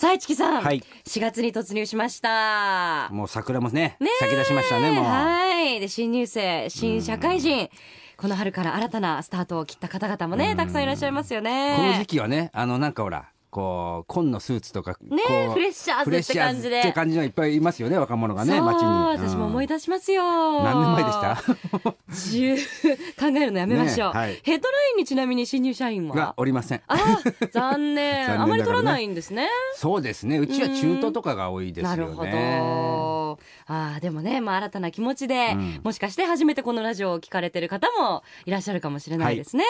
さあ、市木さん。はい4月に突入しました。もう桜もねねえ先出しましたねもうはい。で、新入生、新社会人。この春から新たなスタートを切った方々もね、たくさんいらっしゃいますよね。この時期はねあのなんかほらこう紺のスーツとかねフレッシャーズって感じで。って感じのいっぱいいますよね若者がね街に。私も思い出出しますよ。何年前でした？10考えるのやめましょう、ねはい。ヘッドラインにちなみに新入社員は？がおりません。あー残念 あまり取らないんですね。そうですね。うちは中途とかが多いですよね。なるほどあーでもね、まあ、新たな気持ちで、うん。もしかして初めてこのラジオを聞かれてる方もいらっしゃるかもしれないですね、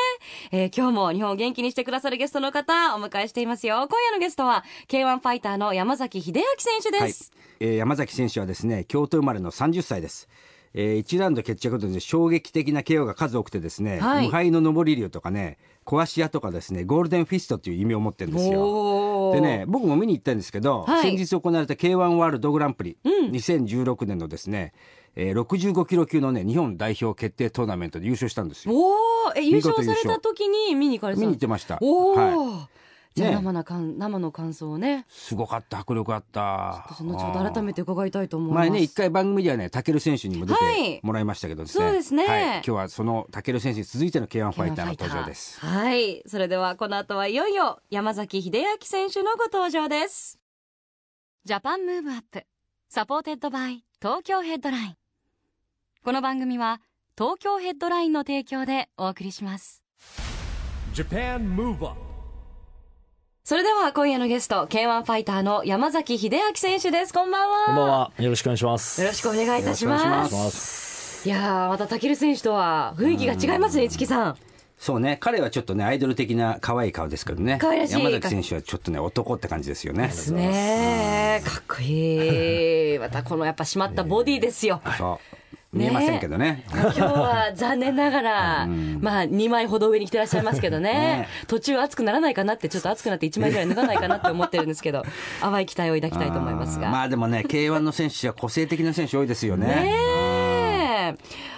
えー今日も日本を元気にしてくださるゲストの方お迎えしていますよ。今夜のゲストは K1 ファイターの山崎秀明選手はい。です、えー山崎選手はですね京都生まれの30歳です。えー、1ラウンド決着で衝撃的な KO が数多くてですね、はい。無敗の上り竜とかね壊し屋とかですね golden fist っていう意味を持ってるんですよ。でね僕も見に行ったんですけど、はい。先日行われた K1 ワールドグランプリ、2016年のですね、えー、65キロ級のね日本代表決定トーナメントで優勝したんですよ。おおえ優勝された時に見に行かれてた見に行ってました。おお、はいじゃあね。生なかん、生の感想をね。すごかった迫力あった。後ほど改めて伺いたいと思います。前ね一回番組ではねタケル選手にも出はい。てもらいましたけどですね、そうですね。はい、今日はそのタケル選手に続いての K1 ファイターの登場です。はい。それではこの後はいよいよ山崎秀明選手のご登場です。 Japan Move Up supported by 東京ヘッドライン。この番組は東京ヘッドラインの提供でお送りします。Japan Move Up それでは今夜のゲスト K1 ファイターの山崎秀明選手です。こんばんは。こんばんは。よろしくお願いします。よろしくお願いいたしまよろしくお願います。いやーまたタケル選手とは雰囲気が違いますね市木さん。そうね。彼はちょっとねアイドル的な可愛い顔ですけどね。可愛らしい山崎選手はちょっとね男って感じですよね。ですねかっこいい。またこのやっぱ締まったボディですよ。そう見えませんけどね。今日は残念ながら、まあ2枚ほど上に着てらっしゃいますけどね。ね。途中熱くならないかなってちょっと熱くなって1枚ぐらい脱がないかなって思ってるんですけど 淡い期待を抱きたいと思いますが。まあでもね K1 の選手は個性的な選手多いですよね。ねえ。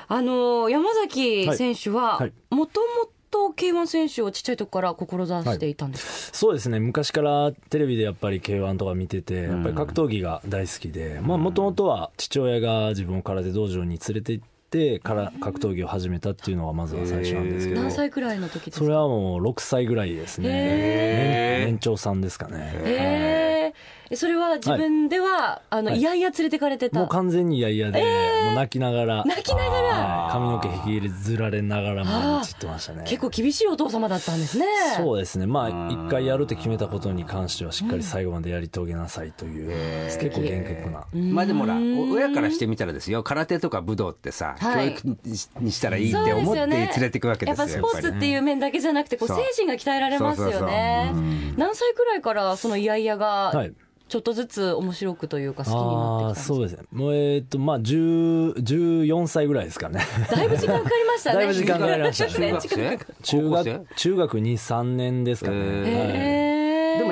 あの山崎選手ははい。もともと K1 選手をちっちゃい時から志していたんですか、そうですね。昔からテレビでやっぱり K1 とか見てて、やっぱり格闘技が大好きで、まあもともとは父親が自分を空手道場に連れて行ってから格闘技を始めたっていうのがまずは最初なんですけど。何歳くらいの時ですか？それはもう6歳ぐらいですね。年長さんですかね。それは自分では、あのはい。いやいや連れてかれてた、もう完全に嫌々で、もう泣きながら、泣きながら？はい。髪の毛引きずられながら毎日行ってましたね。結構厳しいお父様だったんですね。そうですね、まあ、一回やるって決めたことに関しては、しっかり最後までやり遂げなさいという、結構厳格な。まあでもほらお親からしてみたらですよ。空手とか武道ってさ、はい。教育にしたらいいって思って連れてくわけですよやっぱスポーツっていう面だけじゃなくてこう精神が鍛えられますよね。何歳くらいからそのイヤイヤがはい。ちょっとずつ面白くというか好きになってきたそうですね。もう、えっと、まあ、10 14歳ぐらいですかね。だいぶ時間かかりましたね。だいぶ時間かかりましたね。中学生中学、中学2、3年ですかね。へーはい。へー。でも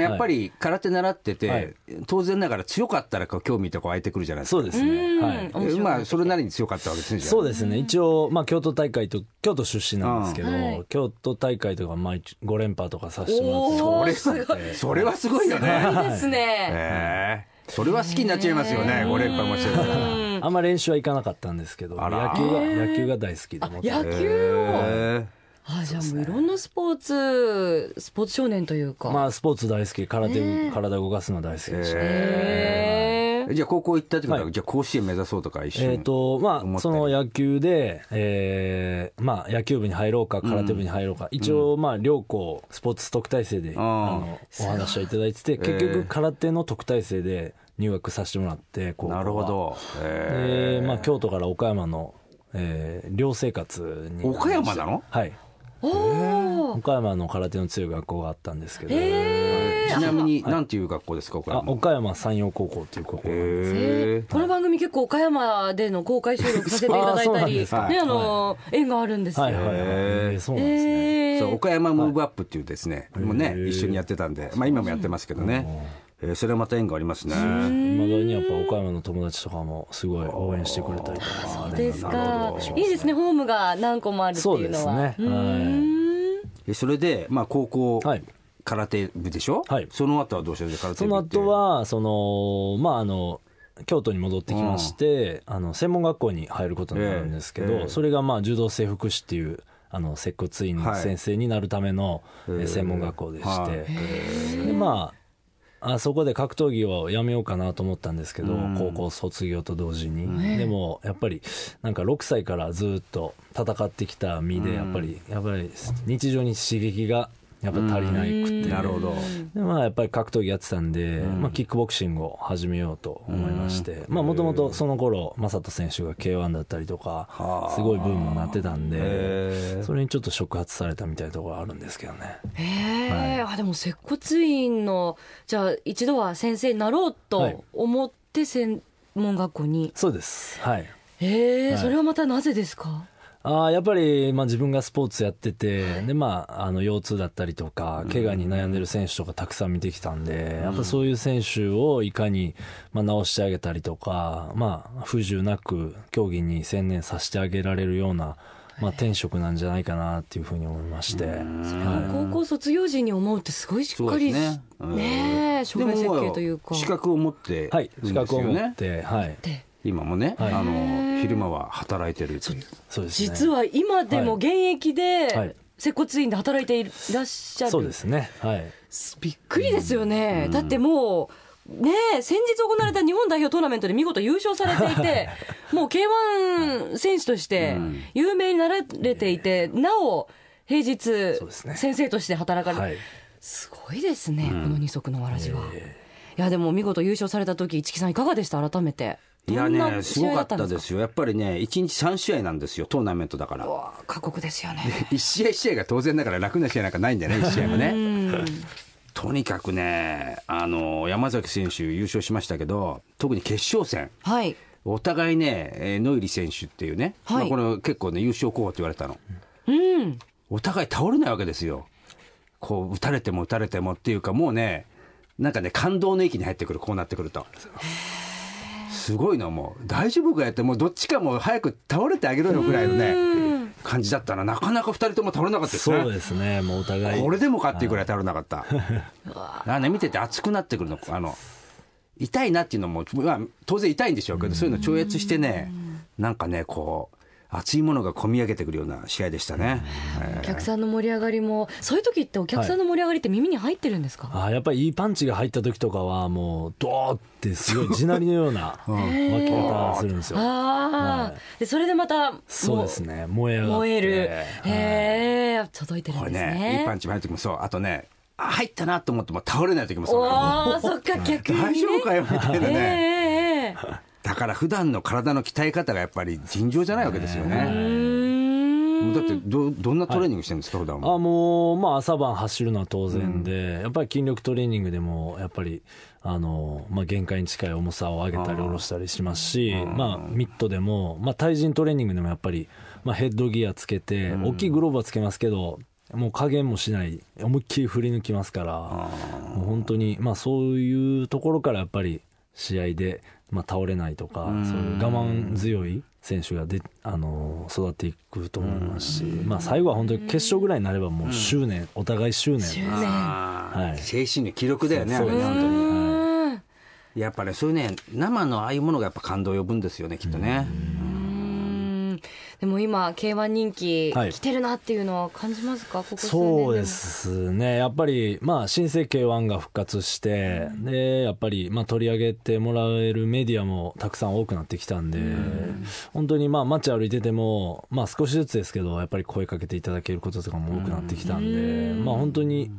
やっぱり空手習ってて、はい。当然ながら強かったらこう興味とか湧いてくるじゃないですか。そうですね。はい。まあそれなりに強かったわけですねそうですね。一応、まあ、京都大会と、京都出身なんですけど、京都大会とか、まあ、5連覇とかさせてもらっておーす。ごいそれはすごいよね。いいですね。へえそれは好きになっちゃいますよね5連覇もしてるからうん。あんま練習は行かなかったんですけど、野球が、野球が大好きで野球を。へあじゃあもういろんなスポーツスポーツ少年というか。まあ、スポーツ大好き、空手、ね。体動かすの大好き。でした。へー。えじゃあ高校行ったってことは、はい。じゃあ甲子園目指そうとか一緒にえっ、と、まあ、その野球で、えーまあ、野球部に入ろうか、空手部に入ろうか、一応、まあ、両校、スポーツ特待生で、あの、お話をいただいてて、結局、空手の特待生で入学させてもらって、高校は。なるほ。ど。へで、まあ、京都から岡山の、えー寮生活に。岡山なの？はい。岡山の空手の強い学校があったんですけど、へちなみになんていう学校ですか岡あ山岡山山陽高校っていう高校なんです。へこの番組結構岡山での公開収録させていただいたり、ね、あの、縁があるんですよ。はいはいそうなんですね。岡山ムーブアップっていうですね、もうね一緒にやってたんで、まあ、今もやってますけどね、えーそれはまた縁がありますね。いまだにやっぱ岡山の友達とかもすごい応援してくれたりとか。そうですなか。いいですね、ホームが何個もあるってそういうのは。ですね。はい。えそれで、まあ、高校、はい。空手部でしょ、はい。その後はどうして空手その部って。後はそのまああの京都に戻ってきまして、あの専門学校に入ることになるんですけど、ええ。ええそれがまあ柔道整復師っていうあの接骨院の先生になるための、はいえー。専門学校でして、はい。でまああそこで格闘技をやめようかなと思ったんですけど、高校卒業と同時に、でもやっぱりなんか6歳からずっと戦ってきた身でやっぱり、やっぱり日常に刺激がやっぱり足りなくて、なるほど。でまあ、やっぱり格闘技やってたんで、まあ、キックボクシングを始めようと思いましてもともとその頃正人選手が k 1だったりとかはあ。すごいブームになってたんでそれにちょっと触発されたみたいなところあるんですけどね。へえ、あでも接骨院のじゃあ一度は先生になろうはい。と思って専門学校に、そうです。はい。へえ、はい。それはまたなぜですか？あーやっぱり、まあ、自分がスポーツやってて、でまあ、あの腰痛だったりとか怪我に悩んでる選手とかたくさん見てきたんで、やっぱそういう選手をいかに、まあ、治してあげたりとか、まあ、不自由なく競技に専念させてあげられるような、まあ、転職なんじゃないかなっていうふうに思いまして、はい。高校卒業時に思うってすごいしっかりね。うん。ねえ将来設計というか。資格を持ってはい、るんですよね。資格を持って、はい、で。今もね、はい。あの昼間は働いてる。という。そうですね。実は今でも現役はでい。接骨院で働いていらっしゃる、そうですね。はい。びっくりですよね、だってもうねえ先日行われた日本代表トーナメントで見事優勝されていてもう k 1選手として有名になられていてなお平日先生として働かれて、はい。すごいですね、この二足のわらじは。いやでも見事優勝された時市木さんいかがでした？改めていやね、すごかったですよ。やっぱりね、1日3試合なんですよ、トーナメントだから。過酷ですよね1試合1試合が当然だから楽な試合なんかないんだよね、1試合もね。とにかくね、あの、山崎選手優勝しましたけど、特に決勝戦。はいお互いね、えーノイリ選手っていうね、はいまあ、これ結構ね、優勝候補って言われたの。うんお互い倒れないわけですよ。こう、打たれても打たれてもっていうか、もうね、なんかね、感動の域に入ってくる、こうなってくると。すごいの、もう、大丈夫かやって、もうどっちかもう早く倒れてあげろよぐらいのね、感じだったら、なかなか二人とも倒れなかったですね。そうですね。もうお互い。これでもかっていうぐらい倒れなかった。だからね、見てて熱くなってくるの？あの、痛いなっていうのも、まあ、当然痛いんでしょうけど、そういうの超越してね、なんかね、こう、熱いものが込み上げてくるような試合でしたね。お客さんの盛り上がりもそういう時ってお客さんの盛り上がりって耳に入ってるんですか、あーやっぱりいいパンチが入った時とかはもうドーってすごい地鳴りのような 巻き方するんですよ。ああ、はい。でそれでまたそうですね。燃え上がって。燃える。はい届いてるこれんですね。ね、いいパンチも入る時もそう、あとね、あ入ったなと思っても倒れない時もそうおーそっか逆に、ね、大丈夫かよみたいなね。から普段の体の鍛え方がやっぱり尋常じゃないわけですようね。だってど、どんなトレーニングしてるんですか、普段は。あもう、まあ、朝晩走るのは当然で、やっぱり筋力トレーニングでも、やっぱり、あの、まあ、限界に近い重さを上げたり下ろしたりしますし、まあ、ミットでも、まあ、対人トレーニングでもやっぱり、まあ、ヘッドギアつけて、大きいグローブはつけますけど、もう加減もしない、思いっきり振り抜きますから、もう本当に、まあ、そういうところからやっぱり、試合で、まあ、倒れないとか、そういう我慢強い選手がで、あの育っていくと思いますし、まあ、最後は本当に決勝ぐらいになればもう執念、お互い執念。執念はい。精神の記録だよね、本当に。うん。やっぱね、そういうね、生のああいうものがやっぱ感動を呼ぶんですよね、きっとね。うんでも今 K1 人気はい。来てるなっていうのは感じますか？ここ数年そうですね、やっぱり、まあ、新生 K1 が復活して、でやっぱり、まあ、取り上げてもらえるメディアもたくさん多くなってきたんで、本当に、まあ、街歩いてても、まあ、少しずつですけど、やっぱり声かけていただけることとかも多くなってきたんで、まあ、本当に。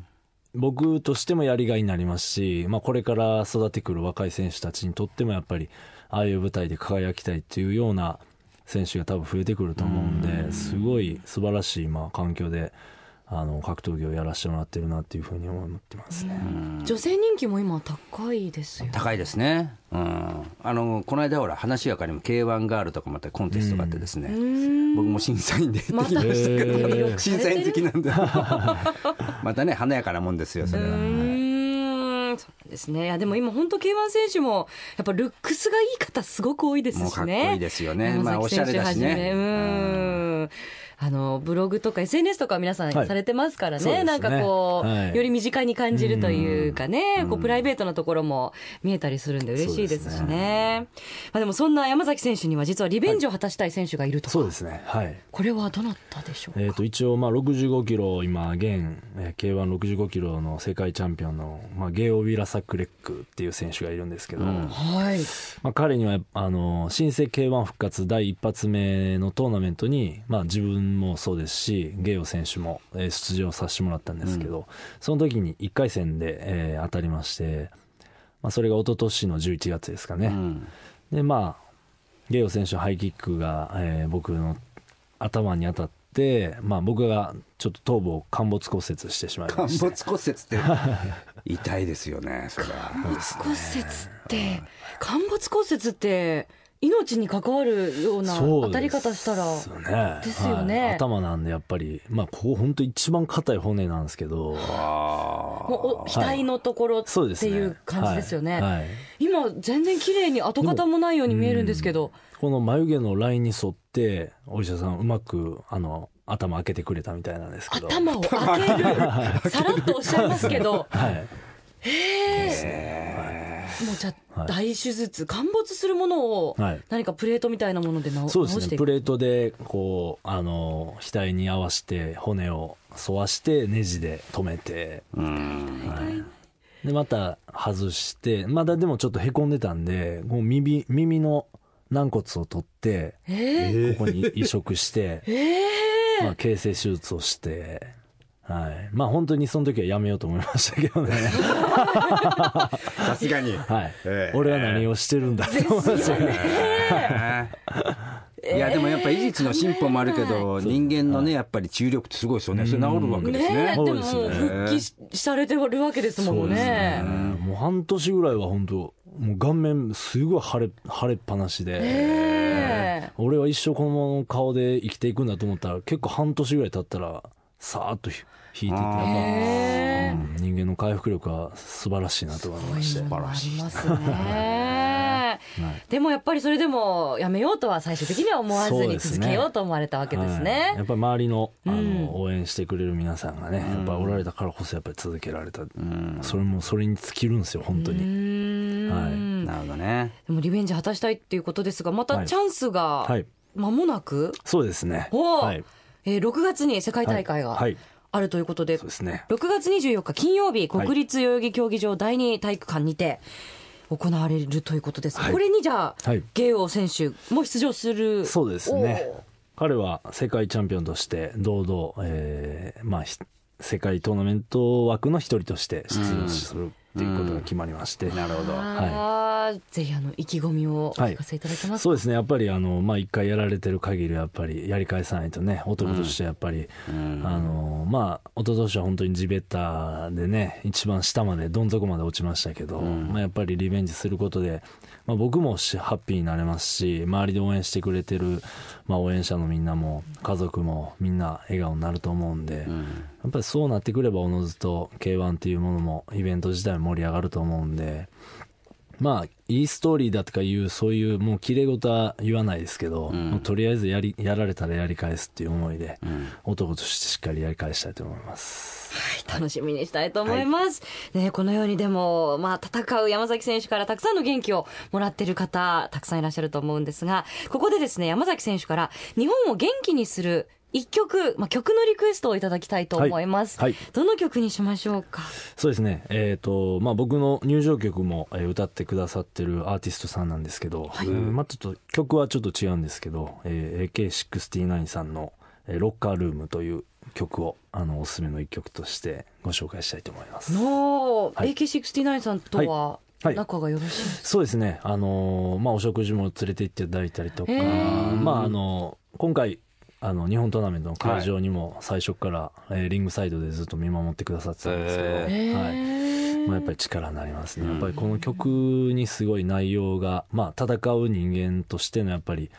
僕としてもやりがいになりますし、まあ、これから育ってくる若い選手たちにとってもやっぱりああいう舞台で輝きたいっていうような選手が多分増えてくると思うんで、すごい素晴らしいまあ環境であの格闘技をやらせてもらってるなっていうふうに思ってますね。女性人気も今高いですよ高いですね、うん、あのこの間ほら話がかりも k 1ガールとかまたコンテストがあってですね、僕も審査員でできましたけど。審査員好きなんで。またね華やかなもんですよそれは、ですね。いやでも今本当 K1 選手もやっぱルックスがいい方すごく多いですしね。もうかっこいいですよね。山まあおしゃれだしはじめ。ねうんあのブログとか SNS とか皆さんはい。されてますからね,、そうですね。なんかこう、はい。より身近に感じるというかね、こうプライベートなところも見えたりするんで嬉しいですしそうね。まあ、でもそんな山崎選手には実はリベンジを果たしたい選手がいるとか、そうですね。はい。これはどなたでしょうか、えー、と一応、まあ、65キロ、今、現、えー、K165 キロの世界チャンピオンの、まあ、ゲオ・ウィラサック・レックっていう選手がいるんですけど、はい。まあ、彼にはあの新生 K1 復活第一発目のトーナメントに、まあ、自分もそうですしゲオ選手も、えー出場させてもらったんですけど、その時に1回戦で、えー当たりまして、まあ、それが一昨年の11月ですかね、うん。でまあゲオ選手のハイキックが、えー僕の頭に当たって、まあ、僕がちょっと頭部を陥没骨折してしまいま陥して。没骨折って 痛いですよねそれは。骨折って陥没骨折って命に関わるような当たり方したら。ですよね。ですよねはい。頭なんでやっぱりまあここ本当一番硬い骨なんですけど。あもうお額のところっていう感じですよね。はい。はい。今全然綺麗に跡形もないように見えるんですけど、この眉毛のラインに沿ってお医者さんうまくあの頭開けてくれたみたいなんですけど。頭を開ける。さらっとおっしゃいますけど、はい。もうじゃ大手術陥没するものをはい。何かプレートみたいなもので直そうです。ね。プレートでこうあの額に合わせて骨を沿わしてネジで留めて。うん。でまた外してまだでもちょっとへこんでたんでもう耳耳の軟骨を取ってえー。ここに移植して、えまあ、形成手術をして、はい。まあ本当にその時はやめようと思いましたけどね。さすがに。はい。ええ。俺は何をしてるんだと思いましたけど。いやでもやっぱり医術の進歩もあるけど人間のねやっぱり治癒力ってすごいですよね。それ治るわけですね。ねえでもそうですよね。復帰しされてるわけですもんね。もう半年ぐらいは本当もう顔面すごい腫れ腫れっぱなしで、え俺は一生この顔で生きていくんだと思ったら結構半年ぐらい経ったらさーっとひ引いててやっぱ、えうん。人間の回復力は素晴らしいなと思いまして。素晴らしい。ますね。でもやっぱりそれでもやめようとは最終的には思わずに続けようと思われたわけですはい。ねやっ。ぱり周りのあの、うん。応援してくれる皆さんがね、やっぱりおられたからこそやっぱり続けられた、それもそれに尽きるんですよ本当うに、ーん。なるほどね。でもリベンジ果たしたいっていうことですがまたはい。チャンスがはい。間もなく、そうですね。おー。はいえー6月に世界大会がはい。あるということで、そうですね。6月24日金曜日はい。国立代々木競技場第二体育館にて行われるということです。が、はい。これにじゃあ、はい。ゲオ選手も出場するそうですね。彼は世界チャンピオンとして堂々、えーまあひ世界トーナメント枠の一人として出場するっていうことが決まりまして、なるほどあーぜひあの意気込みをお聞かせいただけますか、そうですね。やっぱりあのまあ一回やられてる限りはやっぱりやり返さないとね男としてやっぱり、あのまあ一昨年は本当に地べたでね一番下までどん底まで落ちましたけど、まあやっぱりリベンジすることで、まあ、僕もしハッピーになれますし周りで応援してくれてる、まあ、応援者のみんなも家族もみんな笑顔になると思うんで、やっぱりそうなってくればおのずと K1 っていうものもイベント自体も盛り上がると思うんでまあいいストーリーだとかいうそういうもう綺麗事は言わないですけど、もうとりあえずやりやられたらやり返すっていう思いで、男としてしっかりやり返したいと思います。はい、楽しみにしたいと思います。ね、このようにでも、まあ、戦う山崎選手からたくさんの元気をもらってる方、たくさんいらっしゃると思うんですが、ここでですね、山崎選手から日本を元気にする一曲、まあ、曲のリクエストをいただきたいと思います。はい。はい。どの曲にしましょうか？そうですね、えーとまあ、僕の入場曲も、えー歌ってくださってるアーティストさんなんですけど、うんまあ、ちょっと曲はちょっと違うんですけど、えー AK69 さんの「えーロッカールーム」という曲をあのおすすめの一曲としてご紹介したいと思います。の、はい。AK69 さんとははい。はい。仲がよろしいですか、そうですね、あのーまあ、お食事も連れて行っていただいたりとか、まああの今回あの日本トーナメントの会場にも最初から、えーリングサイドでずっと見守ってくださってたんですけど、へはい。まあ、やっぱり力になりますね、やっぱりこの曲にすごい内容が、まあ、戦う人間としてのやっぱり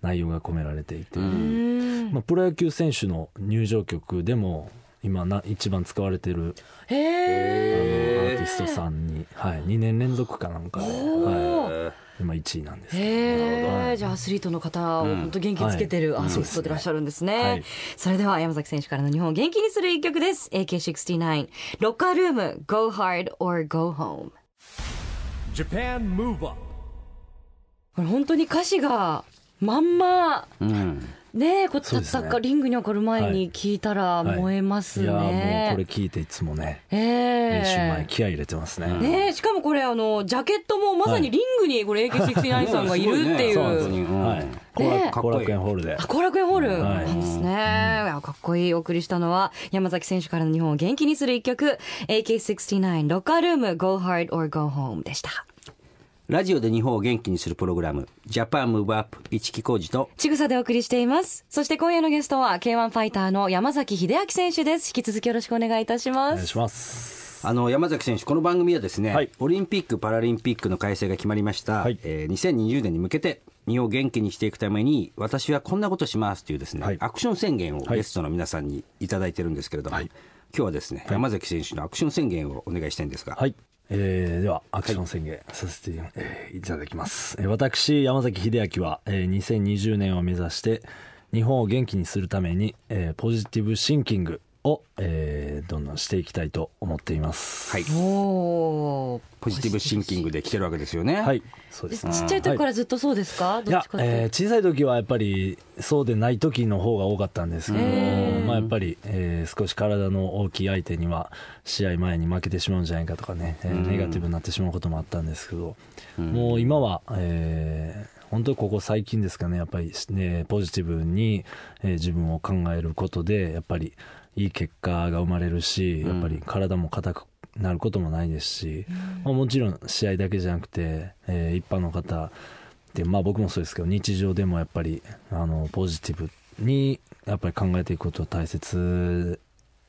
内容が込められていて、うん。まあ、プロ野球選手の入場曲でも今な一番使われてるへあのえアーティストさんに、はい、2年連続かなんかで、はい、今1位なんですけど。へえじゃあアスリートの方を本当元気つけてるはい。アーティストでいらっしゃるんですね、はい。それでは山崎選手からの日本を元気にする一曲です。AK69 ロッカールーム Go hard or go home Japan Move Up これ本当に歌詞がまんまうんねえこうそうですね。戦リングに上がる前に聞いたらはい燃えますね、い。やもうこれ聞いていつもねええ。練習前気合い入れてますね、ねえしかもこれあのジャケットもまさにリングにこれ AK69 さんが いるっていう、そうなんですねうんはい。後ね楽園ホールで。あ後楽園ホール。はい。なんですね、いやかっこいいお送りしたのは山崎選手からの日本を元気にする一曲 AK69 ロッカールーム Go hard or go home でしたラジオで日本を元気にするプログラムジャパンムーブアップ一木工事とちぐさでお送りしています。そして今夜のゲストは K1 ファイターの山崎秀明選手です。引き続きよろしくお願いいたします。お願いします。あの山崎選手この番組はですね、はい。オリンピック・パラリンピックの開催が決まりました、はい。えー2020年に向けて日本を元気にしていくために私はこんなことしますというですね、はい。アクション宣言をはい。ゲストの皆さんにいただいてるんですけれども、はい。今日はですね、山崎選手のアクション宣言をお願いしたいんですが、はい。えーでは、アクション宣言させて、えーいただきます。えー私、山崎秀明は、えー2020年を目指して、日本を元気にするために、えーポジティブシンキングを、えーどんどんしていきたいと思っています。はい、おーポジティブシンキングで来てるわけですよね。はい。そうですね。ちっちゃい時からずっとそうですか、いやどっちか、っていうえー小さい時はやっぱりそうでない時の方が多かったんですけど、まあ、やっぱり、えー少し体の大きい相手には試合前に負けてしまうんじゃないかとかね、えーネガティブになってしまうこともあったんですけど、もう今は、えー本当にここ最近ですかねやっぱり、ね、ポジティブに、えー自分を考えることでやっぱりいい結果が生まれるし、やっぱり体も硬くなることもないですし、まあ、もちろん試合だけじゃなくて、えー一般の方でまあ僕もそうですけど日常でもやっぱりあのポジティブにやっぱり考えていくことは大切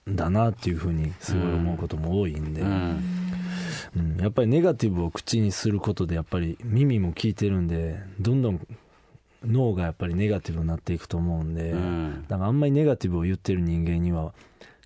だなっていうふうにすごい思うことも多いんで、うん。うん。やっぱりネガティブを口にすることでやっぱり耳も聞いてるんでどんどん脳がやっぱりネガティブになっていくと思うんで、うん。だからあんまりネガティブを言ってる人間には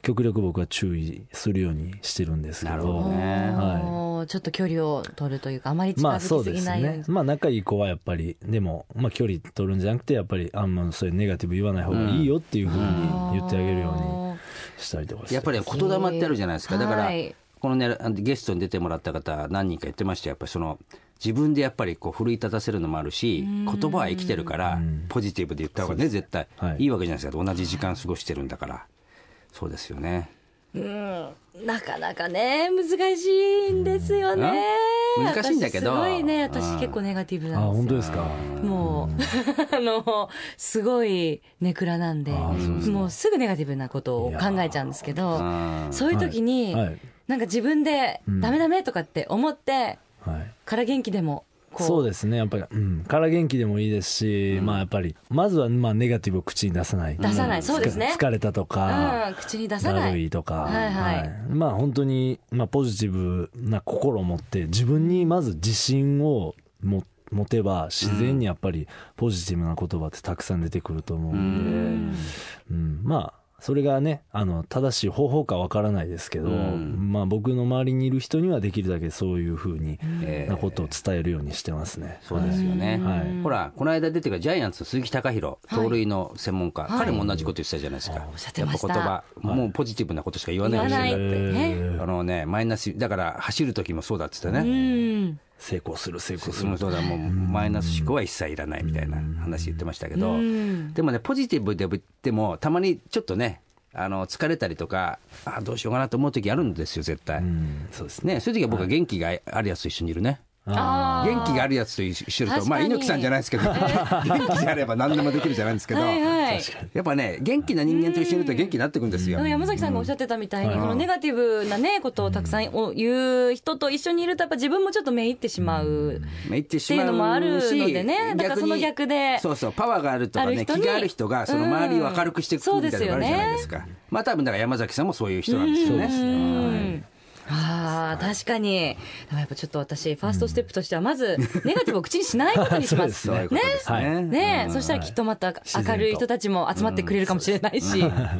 極力僕は注意するようにしてるんですけど。なるほどね。おーちょっと距離を取るというかあまり近まあそうづきすですぎないように、ね。まあ仲いい子はやっぱり、でも、まあ距離取るんじゃなくて、やっぱりあんまそういうネガティブ言わない方がいいよっていうふうに言ってあげるようにしたりとかして。やっぱり言霊ってあるじゃないですか、だから、はい。このね、ゲストに出てもらった方、何人か言ってましたよ。やっぱりその自分でやっぱりこう奮い立たせるのもあるし、言葉は生きてるから、ポジティブで言った方がね、絶対。はい。いいわけじゃないですか、同じ時間過ごしてるんだから、そうですよね。うん。なかなかね難しいんですよね、うん。難しいんだけど。私すごいねうん。私結構ネガティブあ、なんですよ。本当ですか？もう、あの、すごいネクラなんで、もうすぐネガティブなことを考えちゃうんですけどうん、そういう時に、なんか自分でん。ダメダメとかって思って、はい。から元気でも、そうですね。やっぱり、うん。から元気でもいいですし、まあやっぱり、まずはまあネガティブを口に出さない。出さない、そうですね。疲れたとか、うん、口に出さなだるい。いとか、はいはい。まあ本当に、まあ、ポジティブな心を持って自分にまず自信をも持てば自然にやっぱりポジティブな言葉ってたくさん出てくると思うんで、うん。まあそれがねあの正しい方法かわからないですけど、ん。まあ僕の周りにいる人にはできるだけそういうふうにえなことを伝えるようにしてますね。そうですよね、はい。ほら、この間出てたジャイアンツの鈴木貴弘、盗塁の専門家、はい。彼も同じこと言ってたじゃないですか、おっしゃってました。やっぱ言葉、もうポジティブなことしか言わないように言わないしてるってね。あのね、マイナス、だから走る時もそうだって言ってたうね、ん。成功する成功する。そうだもうマイナス思考は一切いらないみたいな話言ってましたけど、ん。でもね、ポジティブで言っても、たまにちょっとね、あの疲れたりとか、あどうしようかなと思う時あるんですよ、絶対。うん。そうですね。ね、そういう時は僕は元気があるやつと一緒にいるね。あ元気があるやつと一緒だとまあ猪木さん じゃないですけど元気であれば何でもできるじゃないんですけど。やっぱね元気な人間と一緒にいると元気になってくるんですよ。山崎さんがおっしゃってたみたいに、うん。このネガティブなね、ことをたくさんお言う人と一緒にいると、やっぱ自分もちょっとめいってしまう。っていうのもあるのでね。だからその逆で。そうそうパワーがあるとかね気がある人がその周りを明るくしていくみたいなのがあるじゃないですか。まあ多分だから山崎さんもそういう人なんですよね。うんああ確かに。やっぱちょっと私ファーストステップとしてはままず ネガティブを口にしないことにします。ねはいね。え、うん。そしたらきっとまた明るい人たちも集まってくれるかもしれないし。わ、か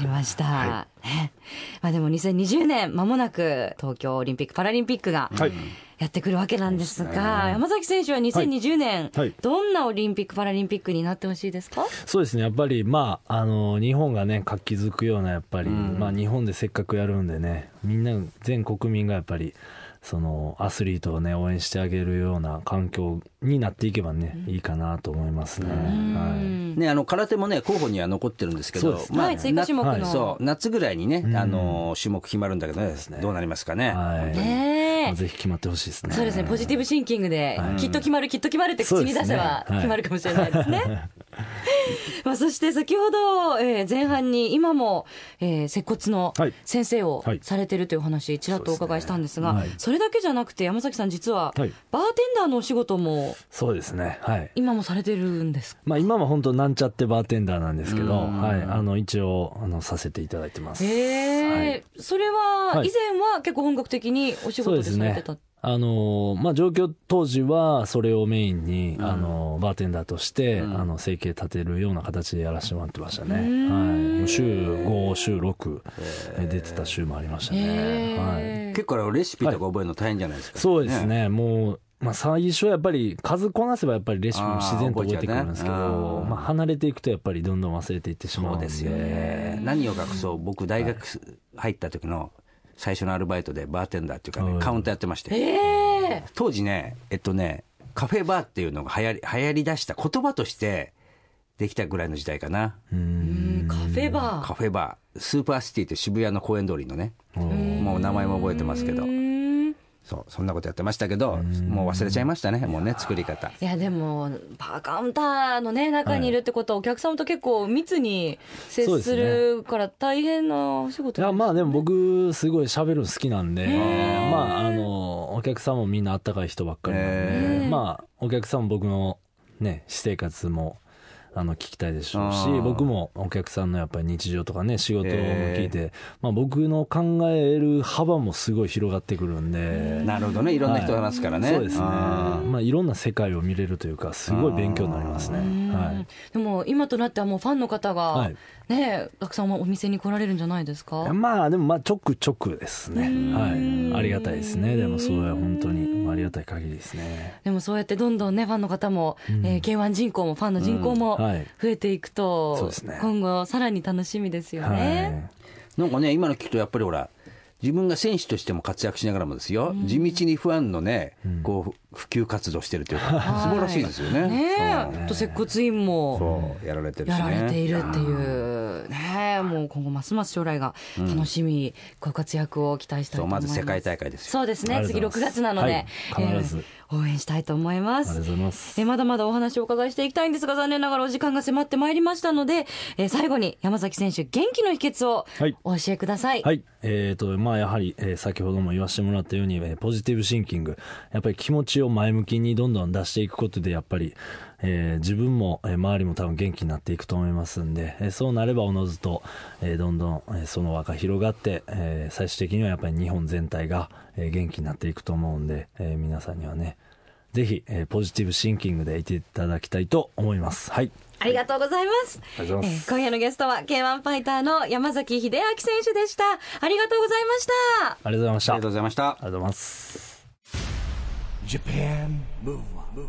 りました。ね。まあでも2020年間もなく東京オリンピック・パラリンピックがはいやってくるわけなんですが、山崎選手は2020年、はい。どんなオリンピック・パラリンピックになってほしいですか？そうですね。やっぱりまああの日本がね活気づくようなやっぱり、まあ日本でせっかくやるんでねみんな全国民がやっぱりそのアスリートをね応援してあげるような環境になっていけばね、いいかなと思いますね、はい。ね、あの空手もね候補には残ってるんですけどそうです、はい追加種目の。なそう夏ぐらいにね、あの種目決まるんだけどねどうなりますかね。はい。ねえ。ぜひ決まってほしいですね。そうですね、ポジティブシンキングで、きっと決まる、きっと決まるって口に出せば決まるかもしれないですね。まあそして先ほど、えー前半に今も、えー接骨のはい。先生をはい。されてるというお話、ちらっとお伺いしたんですが、そうですね。はい。それだけじゃなくて、山崎さん、実は、はい。バーテンダーのお仕事もそうですねはい今もされてるんですか？まあ今は本当なんちゃってバーテンダーなんですけど、うんはい、あの一応あのさせていただいてます。へえ、はいそれははい以前は結構本格的にお仕事でされてた、。あのまあ状況当時はそれをメインに、あのバーテンダーとして、うんあの生計立てるような形でやらせてもらってましたね。うはい。週5週6出てた週もありましたね。はい。結構レシピとか覚えるの大変じゃないですか。そうですね。もう。まあ最初はやっぱり数こなせばやっぱりレシピも自然と覚えてくるんですけあー覚えちゃうねど、まあ離れていくとやっぱりどんどん忘れていってしまうんで。そうですよね。何を隠そう、僕大学入った時の最初のアルバイトでバーテンダーっていうかね、はいカウンターやってまして。ええ当時ね、えっとね、カフェバーっていうのが流行り、流行り出した言葉としてできたぐらいの時代かな。カフェバー。カフェバー。スーパーシティって渋谷の公園通りのね。うんもう名前も覚えてますけどう。んそう、そんなことやってましたけど、もう忘れちゃいましたね、もうね、作り方。いやでもバーカウンターのね中にいるってことはお客様と結構密に接するから大変なお仕事いやまあでも僕僕すごい喋るの好きなんでまああのお客さんもみんなあったかい人ばっかりなんでまあお客さんも僕のね私生活もあの聞きたいでしょうし僕もお客さんのやっぱり日常とかね仕事も聞いてまあ僕の考える幅もすごい広がってくるんでなるほどね、いろんな人が話すからね。そうですね。あまあいろんな世界を見れるというかすごい勉強になりますね。はい。でも今となってはもうファンの方がはい。ねたくさんお店に来られるんじゃないですか？まあでもまあちょくちょくですね。はい。ありがたいですね。でもそれは本当に。まあありがたい限りですね。でもそうやってどんどんねファンの方も、えー K1 人口もファンの人口もうん。はい増えていくと、ね。今後さらに楽しみですよね。なんかね、今の聞くとやっぱりほら、自分が選手としても活躍しながらもですよ、地道にファンのね、こう、普及活動してるというか、素晴らしいですよね。ねと接骨院もやられてるしやね。られているっていう、ねえ、もう今後ますます将来が楽しみ、ご活躍を期待したいと思います。まず世界大会ですよ。そうですね、次6ありがとうございます月なので、はい必ずえー応援したいと思います。ありがとうございますえーまだまだお話をお伺いしていきたいんですが、残念ながらお時間が迫ってまいりましたので、えー最後に山崎選手、元気の秘訣をはいお教えください。はい。えーと、まあやはり、えー先ほども言わせてもらったように、えーポジティブシンキング。やっぱり気持ちを前向きにどんどん出していくことで、やっぱり、えー自分も、えー周りも多分元気になっていくと思いますんで、えーそうなればおのずと、えーどんどん、えーその輪が広がって、えー最終的にはやっぱり日本全体が、えー元気になっていくと思うんで、えー皆さんにはね、ぜひ、えーポジティブシンキングでいていただきたいと思います。はい。ありがとうございます。ありがとうございますえー今夜のゲストは K1 ファイターの山崎秀明選手でした。ありがとうございました。ありがとうございました。ありがとうございましたあり。がとうございます。Japan Move Up,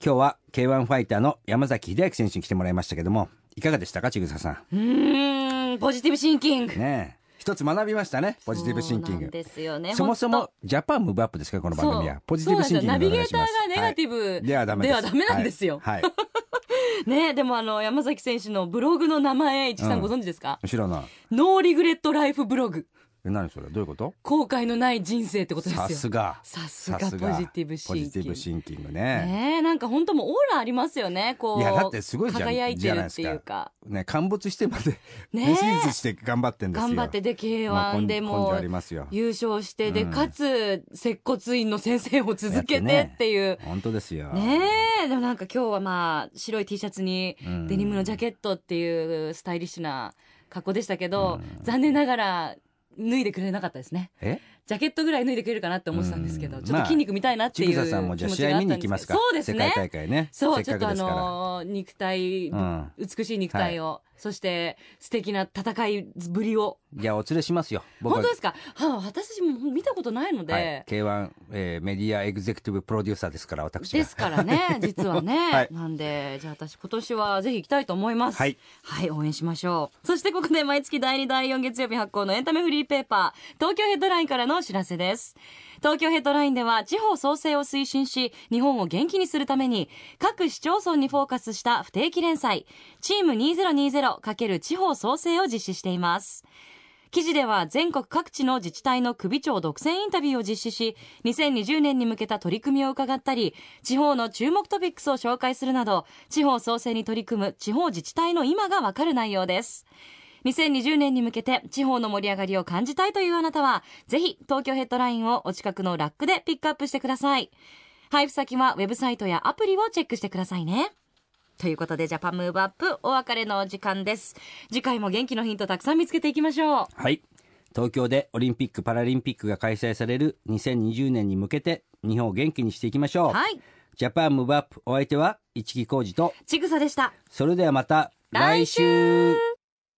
今日は K1 ファイターの山崎秀明選手に来てもらいましたけども、いかがでしたか、ちぐささうーん、ポジティブシンキング。ん。ねえ。一つ学びましたね、ポジティブシンキング。ですよね。そもそ本も Japan Move Up ですか、この当番組は。ポジティブシンキングそうなんですよナビゲーターがネガティブ、はいではダメではダメなんですよ。はい。はい ねでもあの、山崎選手のブログの名前、市木さんうんご存知ですか、後ろの。 No Regret Life ブログ。え何それ？どういうこと？後悔のない人生ってことですよ。さすが。さすがポジティブシンキング。ポジティブシンキングね。ねえなんか本当もうオーラありますよね。こういやだってすごいじゃん輝いてるっていうか。ね陥没してまでねね手術して頑張ってんですよ。頑張ってで K1 まあでも根性ありますよ。優勝してで、うん。かつ接骨院の先生を続けてっていう。本当ですよ。ねえ。でもなんか今日はまあ白い T シャツにうん。デニムのジャケットっていうスタイリッシュな格好でしたけど、うん。残念ながら脱いでくれなかったですね。え？ジャケットぐらい脱いでくれるかなって思ってたんですけど、うん。ちょっと筋肉見たいなっていう気持ちがあったんですに行きますか。そうですね。世界大会ね。せそうちょっとあのー肉体、うん。美しい肉体を、そして素敵な戦いぶりを。じゃあお連れしますよ。本当ですか、はあ、私も見たことないので、はい。K1、えーメディアエグゼクティブプロデューサーですから私が。ですからね 実はね、はい。なんでじゃあ私今年はぜひ行きたいと思います。はい、はい、応援しましょう。そしてここで毎月第2第4月曜日発行のエンタメフリーペーパー東京ヘッドラインからのお知らせです。東京ヘッドラインでは地方創生を推進し日本を元気にするために各市町村にフォーカスした不定期連載チーム 2020× 地方創生を実施しています。記事では全国各地の自治体の首長独占インタビューを実施し2020年に向けた取り組みを伺ったり地方の注目トピックスを紹介するなど地方創生に取り組む地方自治体の今がわかる内容です。2020年に向けて地方の盛り上がりを感じたいというあなたはぜひ東京ヘッドラインをお近くのラックでピックアップしてください。配布先はウェブサイトやアプリをチェックしてくださいね。ということでジャパンムーブアップお別れの時間です。次回も元気のヒントたくさん見つけていきましょう。はい。東京でオリンピック・パラリンピックが開催される2020年に向けて日本を元気にしていきましょう、はい。Japan Move Up お相手は市木浩二と。ちぐさでした。それではまた来来週